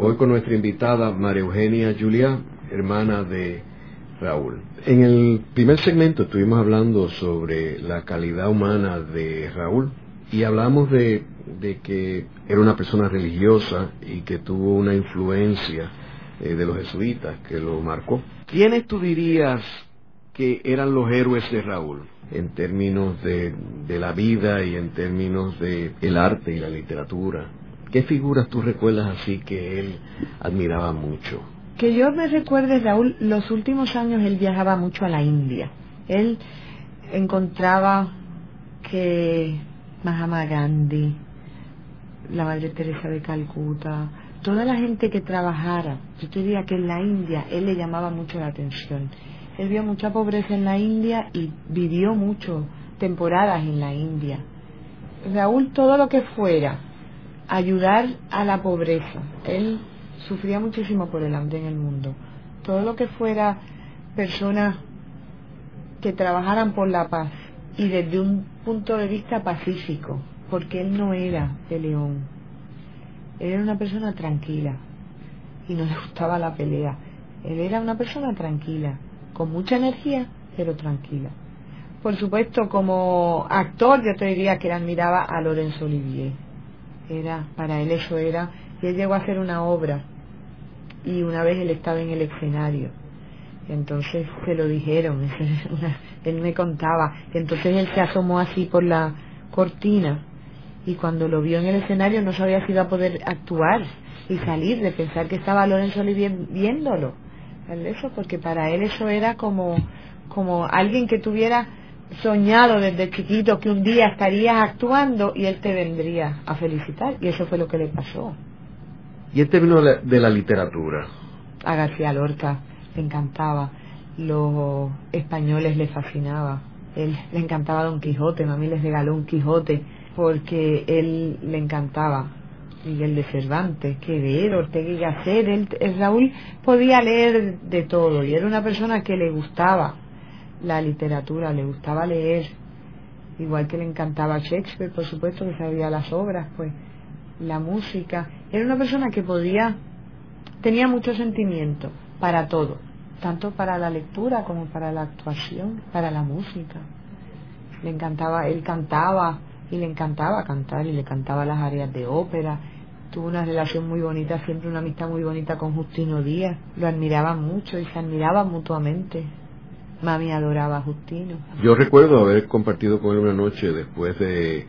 Hoy con nuestra invitada María Eugenia Juliá, hermana de Raúl. En el primer segmento estuvimos hablando sobre la calidad humana de Raúl y hablamos de, de que era una persona religiosa y que tuvo una influencia eh, de los jesuitas que lo marcó. ¿Quiénes tú dirías que eran los héroes de Raúl en términos de, de la vida y en términos de el arte y la literatura? ¿Qué figuras tú recuerdas así que él admiraba mucho? Que yo me recuerde, Raúl, los últimos años él viajaba mucho a la India. Él encontraba que Mahatma Gandhi, la Madre Teresa de Calcuta, toda la gente que trabajara, yo te diría que en la India él le llamaba mucho la atención. Él vio mucha pobreza en la India y vivió mucho temporadas en la India. Raúl, todo lo que fuera ayudar a la pobreza. Él sufría muchísimo por el hambre en el mundo. Todo lo que fuera personas que trabajaran por la paz y desde un punto de vista pacífico, porque él no era de león. Él era una persona tranquila y no le gustaba la pelea. Él era una persona tranquila, con mucha energía, pero tranquila. Por supuesto, como actor, yo te diría que él admiraba a Lorenzo Olivier era para él eso era y él llegó a hacer una obra y una vez él estaba en el escenario. Entonces se lo dijeron él me contaba. Entonces él se asomó así por la cortina y cuando lo vio en el escenario no sabía si iba a poder actuar y salir de pensar que estaba Lorenzo Olivier viéndolo. Eso porque para él eso era como como alguien que tuviera soñado desde chiquito que un día estarías actuando y él te vendría a felicitar. Y eso fue lo que le pasó. ¿Y en términos de la literatura? A García Lorca le encantaba, los españoles le fascinaba. él le encantaba Don Quijote, mami les regaló un Quijote porque él le encantaba Miguel de Cervantes, Quevedo, Ortega y Gasset, él, Raúl podía leer de todo y era una persona que le gustaba la literatura, le gustaba leer, igual que le encantaba Shakespeare, por supuesto que sabía las obras, pues la música, era una persona que podía, tenía mucho sentimiento para todo, tanto para la lectura como para la actuación, para la música. Le encantaba, él cantaba y le encantaba cantar y le cantaba las áreas de ópera. Tuvo una relación muy bonita, siempre una amistad muy bonita con Justino Díaz. Lo admiraba mucho y se admiraban mutuamente. Mami adoraba a Justino. Yo recuerdo haber compartido con él una noche después de,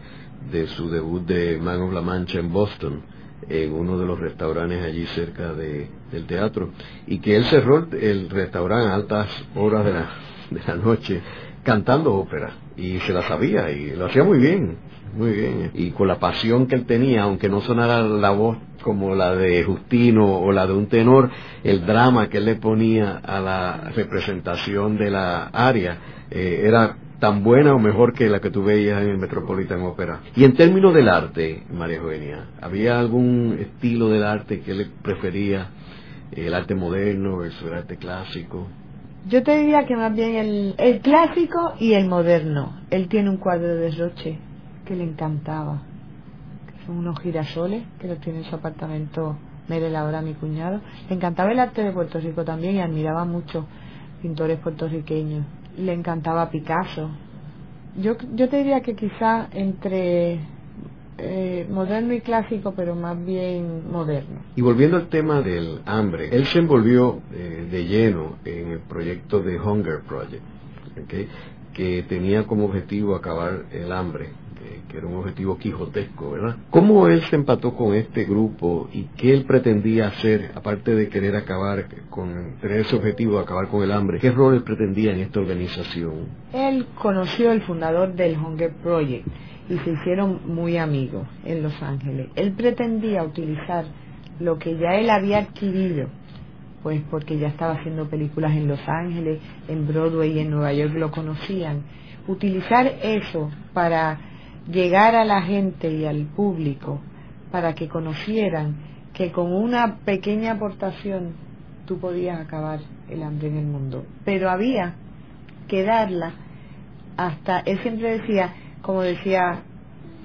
de su debut de Man of la Mancha en Boston, en uno de los restaurantes allí cerca de, del teatro, y que él cerró el restaurante a altas horas de la, de la noche cantando ópera, y se la sabía, y lo hacía muy bien, muy bien, y con la pasión que él tenía, aunque no sonara la voz como la de Justino o la de un tenor, el drama que él le ponía a la representación de la aria eh, era tan buena o mejor que la que tú veías en el Metropolitan Opera. Y en términos del arte, María Eugenia, ¿había algún estilo del arte que él prefería? ¿El arte moderno versus el arte clásico? Yo te diría que más bien el, el clásico y el moderno. Él tiene un cuadro de Roche que le encantaba unos girasoles que los tiene en su apartamento Merel ahora mi cuñado. Le encantaba el arte de Puerto Rico también y admiraba mucho pintores puertorriqueños. Le encantaba Picasso. Yo, yo te diría que quizá entre eh, moderno y clásico, pero más bien moderno. Y volviendo al tema del hambre, él se envolvió eh, de lleno en el proyecto de Hunger Project, que tenía como objetivo acabar el hambre que era un objetivo quijotesco, ¿verdad? ¿Cómo él se empató con este grupo y qué él pretendía hacer, aparte de querer acabar con, tener ese objetivo de acabar con el hambre? ¿Qué rol él pretendía en esta organización? Él conoció al fundador del Hunger Project y se hicieron muy amigos en Los Ángeles. Él pretendía utilizar lo que ya él había adquirido pues porque ya estaba haciendo películas en Los Ángeles, en Broadway y en Nueva York lo conocían, utilizar eso para llegar a la gente y al público para que conocieran que con una pequeña aportación tú podías acabar el hambre en el mundo. Pero había que darla hasta, él siempre decía, como decía,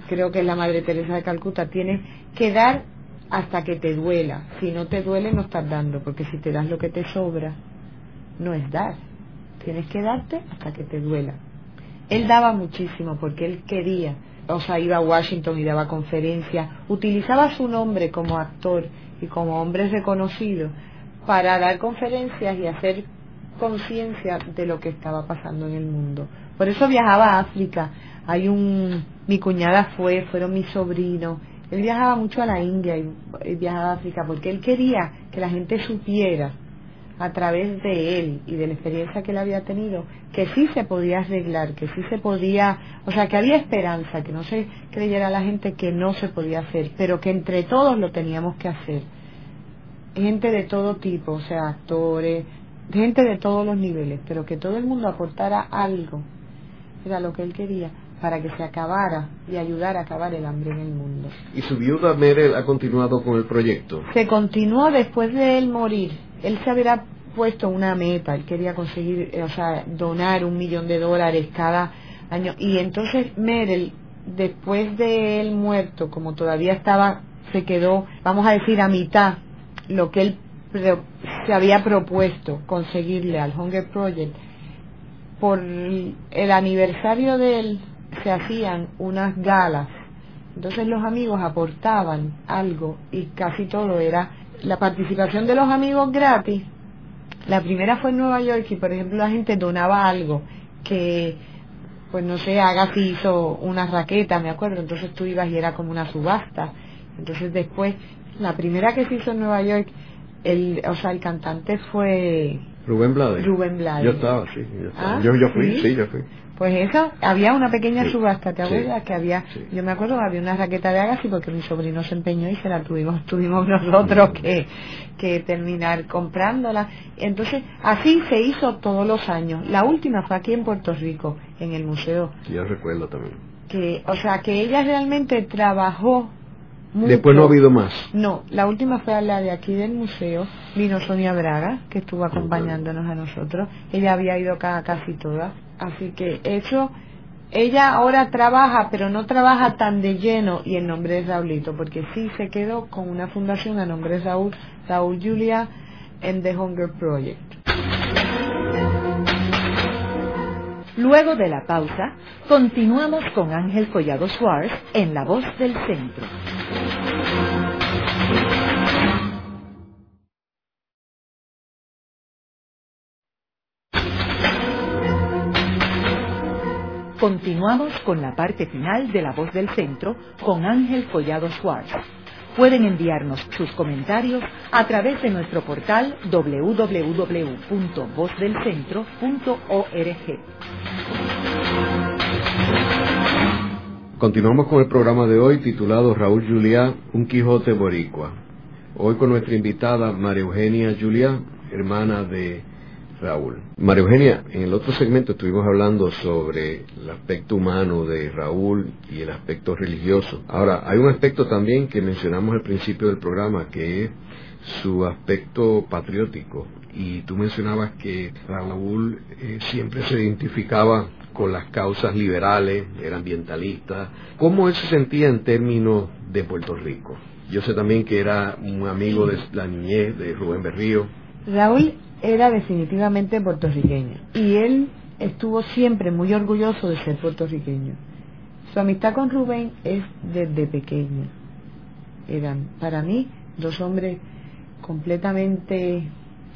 creo que es la Madre Teresa de Calcuta, tienes que dar hasta que te duela. Si no te duele, no estás dando, porque si te das lo que te sobra, no es dar. Tienes que darte hasta que te duela. Él daba muchísimo porque él quería o sea, iba a Washington y daba conferencias, utilizaba su nombre como actor y como hombre reconocido para dar conferencias y hacer conciencia de lo que estaba pasando en el mundo. Por eso viajaba a África. Hay un, mi cuñada fue, fueron mis sobrinos. Él viajaba mucho a la India y viajaba a África porque él quería que la gente supiera a través de él y de la experiencia que él había tenido, que sí se podía arreglar, que sí se podía, o sea, que había esperanza, que no se creyera la gente que no se podía hacer, pero que entre todos lo teníamos que hacer. Gente de todo tipo, o sea, actores, gente de todos los niveles, pero que todo el mundo aportara algo, era lo que él quería, para que se acabara y ayudara a acabar el hambre en el mundo. ¿Y su viuda Merel ha continuado con el proyecto? Se continuó después de él morir él se había puesto una meta, él quería conseguir, eh, o sea, donar un millón de dólares cada año. Y entonces Merel, después de él muerto, como todavía estaba, se quedó, vamos a decir, a mitad lo que él se había propuesto conseguirle al Hunger Project, por el aniversario de él se hacían unas galas. Entonces los amigos aportaban algo y casi todo era la participación de los amigos gratis, la primera fue en Nueva York y por ejemplo la gente donaba algo que, pues no sé, Agassi hizo una raqueta, me acuerdo, entonces tú ibas y era como una subasta. Entonces después, la primera que se hizo en Nueva York, el, o sea, el cantante fue Rubén Blades. Rubén Blades. Yo estaba, sí. Yo, estaba. Ah, yo, yo fui, ¿sí? sí, yo fui. Pues eso, había una pequeña Sí, subasta, ¿te sí, acuerdas? Que había, sí. yo me acuerdo, había una raqueta de Agassi porque mi sobrino se empeñó y se la tuvimos, tuvimos nosotros que, que terminar comprándola. Entonces, así se hizo todos los años. La última fue aquí en Puerto Rico, en el museo. Yo recuerdo también. Que, o sea, que ella realmente trabajó mucho. Después no ha habido más. No, la última fue la de aquí del museo. Vino Sonia Braga, que estuvo acompañándonos a nosotros. Ella había ido acá casi todas. Así que eso, ella ahora trabaja, pero no trabaja tan de lleno y en nombre de Raulito, porque sí se quedó con una fundación a nombre de Raúl, Raúl Julia and the Hunger Project. Luego de la pausa, continuamos con Ángel Collado Suárez en La Voz del Centro. Continuamos con la parte final de La Voz del Centro con Ángel Collado Suárez. Pueden enviarnos sus comentarios a través de nuestro portal www.vozdelcentro.org. Continuamos con el programa de hoy titulado Raúl Juliá, un Quijote Boricua. Hoy con nuestra invitada María Eugenia Juliá, hermana de Raúl. María Eugenia, en el otro segmento estuvimos hablando sobre el aspecto humano de Raúl y el aspecto religioso. Ahora, hay un aspecto también que mencionamos al principio del programa, que es su aspecto patriótico. Y tú mencionabas que Raúl eh, siempre se identificaba con las causas liberales, era ambientalista. ¿Cómo él se sentía en términos de Puerto Rico? Yo sé también que era un amigo de la niñez de Rubén Berrío. Raúl era definitivamente puertorriqueño y él estuvo siempre muy orgulloso de ser puertorriqueño. Su amistad con Rubén es desde pequeño. Eran para mí dos hombres completamente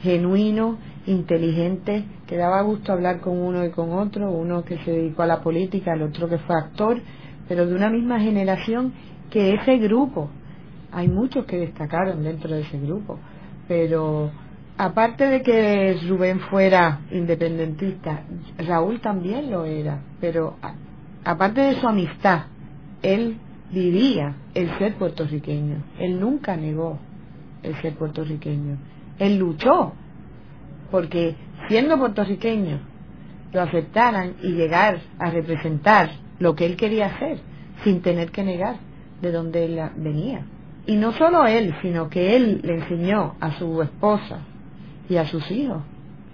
genuinos, inteligentes, que daba gusto hablar con uno y con otro, uno que se dedicó a la política, el otro que fue actor, pero de una misma generación que ese grupo. Hay muchos que destacaron dentro de ese grupo, pero aparte de que Rubén fuera independentista, Raúl también lo era, pero aparte de su amistad, él vivía el ser puertorriqueño, él nunca negó el ser puertorriqueño, él luchó porque siendo puertorriqueño lo aceptaran y llegar a representar lo que él quería hacer sin tener que negar de dónde él venía. Y no solo él, sino que él le enseñó a su esposa y a sus hijos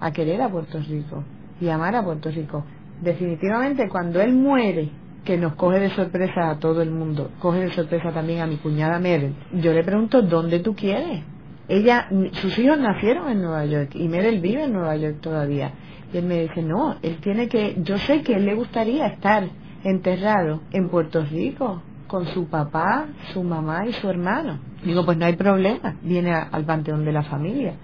a querer a Puerto Rico y amar a Puerto Rico. Definitivamente cuando él muere, que nos coge de sorpresa a todo el mundo, coge de sorpresa también a mi cuñada Meryl, yo le pregunto, ¿dónde tú quieres? Ella, sus hijos nacieron en Nueva York y Meryl vive en Nueva York todavía. Y él me dice, no, él tiene que, yo sé que él le gustaría estar enterrado en Puerto Rico con su papá, su mamá y su hermano. Digo, pues no hay problema, viene al panteón de la familia.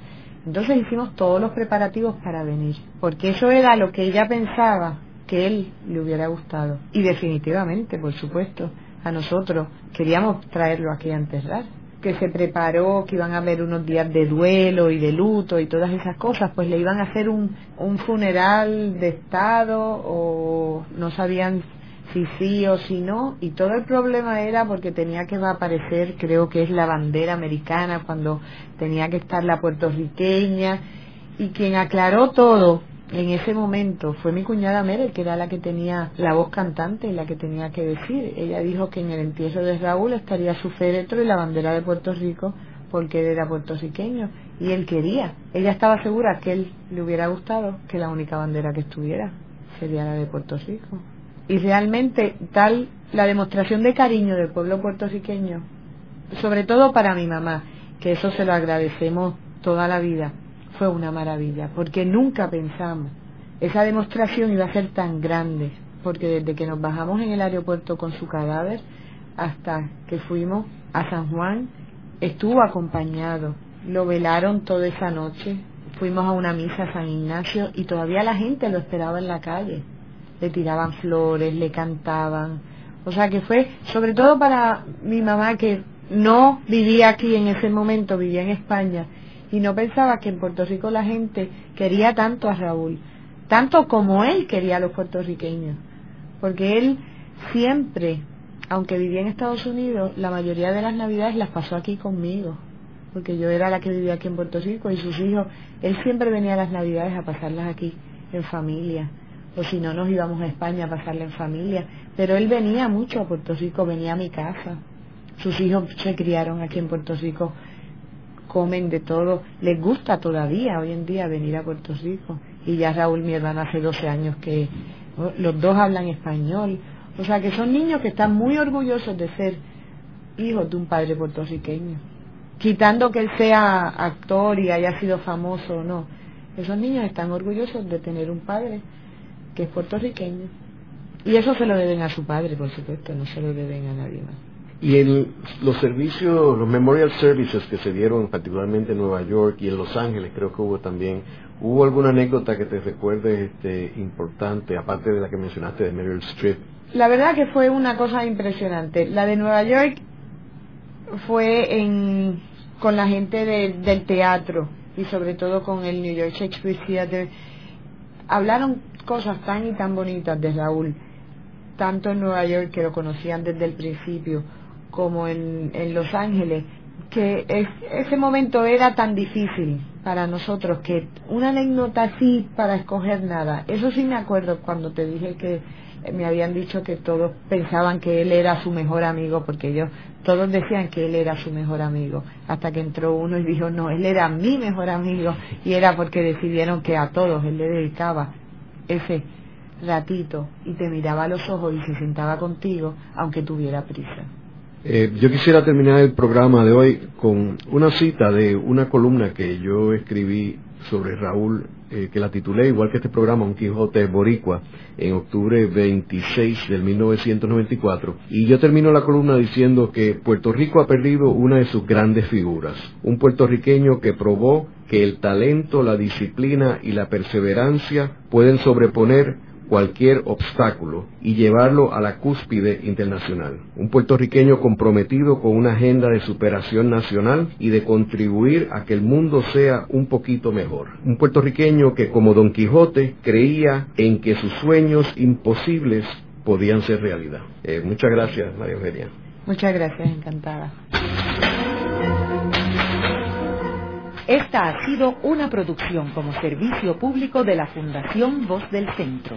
Entonces hicimos todos los preparativos para venir, porque eso era lo que ella pensaba que él le hubiera gustado. Y definitivamente, por supuesto, a nosotros queríamos traerlo aquí a enterrar. Que se preparó, que iban a haber unos días de duelo y de luto y todas esas cosas, pues le iban a hacer un, un funeral de Estado o no sabían si sí o si no, y todo el problema era porque tenía que aparecer, creo que es la bandera americana, cuando tenía que estar la puertorriqueña, y quien aclaró todo en ese momento fue mi cuñada Mere, que era la que tenía la voz cantante y la que tenía que decir. Ella dijo que en el entierro de Raúl estaría su féretro y la bandera de Puerto Rico, porque él era puertorriqueño, y él quería. Ella estaba segura que él le hubiera gustado que la única bandera que estuviera sería la de Puerto Rico y realmente tal la demostración de cariño del pueblo puertorriqueño, sobre todo para mi mamá, que eso se lo agradecemos toda la vida, fue una maravilla, porque nunca pensamos esa demostración iba a ser tan grande, porque desde que nos bajamos en el aeropuerto con su cadáver hasta que fuimos a San Juan, estuvo acompañado, lo velaron toda esa noche, fuimos a una misa a San Ignacio y todavía la gente lo esperaba en la calle le tiraban flores, le cantaban. O sea que fue, sobre todo para mi mamá que no vivía aquí en ese momento, vivía en España, y no pensaba que en Puerto Rico la gente quería tanto a Raúl, tanto como él quería a los puertorriqueños, porque él siempre, aunque vivía en Estados Unidos, la mayoría de las navidades las pasó aquí conmigo, porque yo era la que vivía aquí en Puerto Rico y sus hijos, él siempre venía a las navidades a pasarlas aquí en familia, o si no nos íbamos a España a pasarla en familia, pero él venía mucho a Puerto Rico, venía a mi casa, sus hijos se criaron aquí en Puerto Rico, comen de todo, les gusta todavía hoy en día venir a Puerto Rico. Y ya Raúl, mi hermano, hace 12 años que los dos hablan español. O sea que son niños que están muy orgullosos de ser hijos de un padre puertorriqueño. Quitando que él sea actor y haya sido famoso o no. Esos niños están orgullosos de tener un padre que es puertorriqueño. Y eso se lo deben a su padre, por supuesto, no se lo deben a nadie más. Y en los servicios, los memorial services que se dieron particularmente en Nueva York y en Los Ángeles, creo que hubo también, ¿hubo alguna anécdota que te recuerdes este, importante, aparte de la que mencionaste de Meryl Streep? La verdad que fue una cosa impresionante. La de Nueva York fue en, con la gente del teatro y sobre todo con el New York Shakespeare Theatre. Hablaron cosas tan y tan bonitas de Raúl, tanto en Nueva York que lo conocían desde el principio, como en, en Los Ángeles, que ese momento era tan difícil para nosotros que una anécdota así para escoger nada. Eso sí me acuerdo cuando te dije que me habían dicho que todos pensaban que él era su mejor amigo, porque ellos todos decían que él era su mejor amigo, hasta que entró uno y dijo, no, él era mi mejor amigo, y era porque decidieron que a todos él le dedicaba ese ratito y te miraba a los ojos y se sentaba contigo, aunque tuviera prisa. Eh, yo quisiera terminar el programa de hoy con una cita de una columna que yo escribí sobre Raúl, eh, que la titulé, igual que este programa, Un Quijote Boricua, en octubre 26 del 1994. Y yo termino la columna diciendo que Puerto Rico ha perdido una de sus grandes figuras, un puertorriqueño que probó que el talento, la disciplina y la perseverancia pueden sobreponer cualquier obstáculo y llevarlo a la cúspide internacional. Un puertorriqueño comprometido con una agenda de superación nacional y de contribuir a que el mundo sea un poquito mejor. Un puertorriqueño que como Don Quijote creía en que sus sueños imposibles podían ser realidad. Eh, muchas gracias, María Eugenia. Muchas gracias, encantada. Esta ha sido una producción como servicio público de la Fundación Voz del Centro.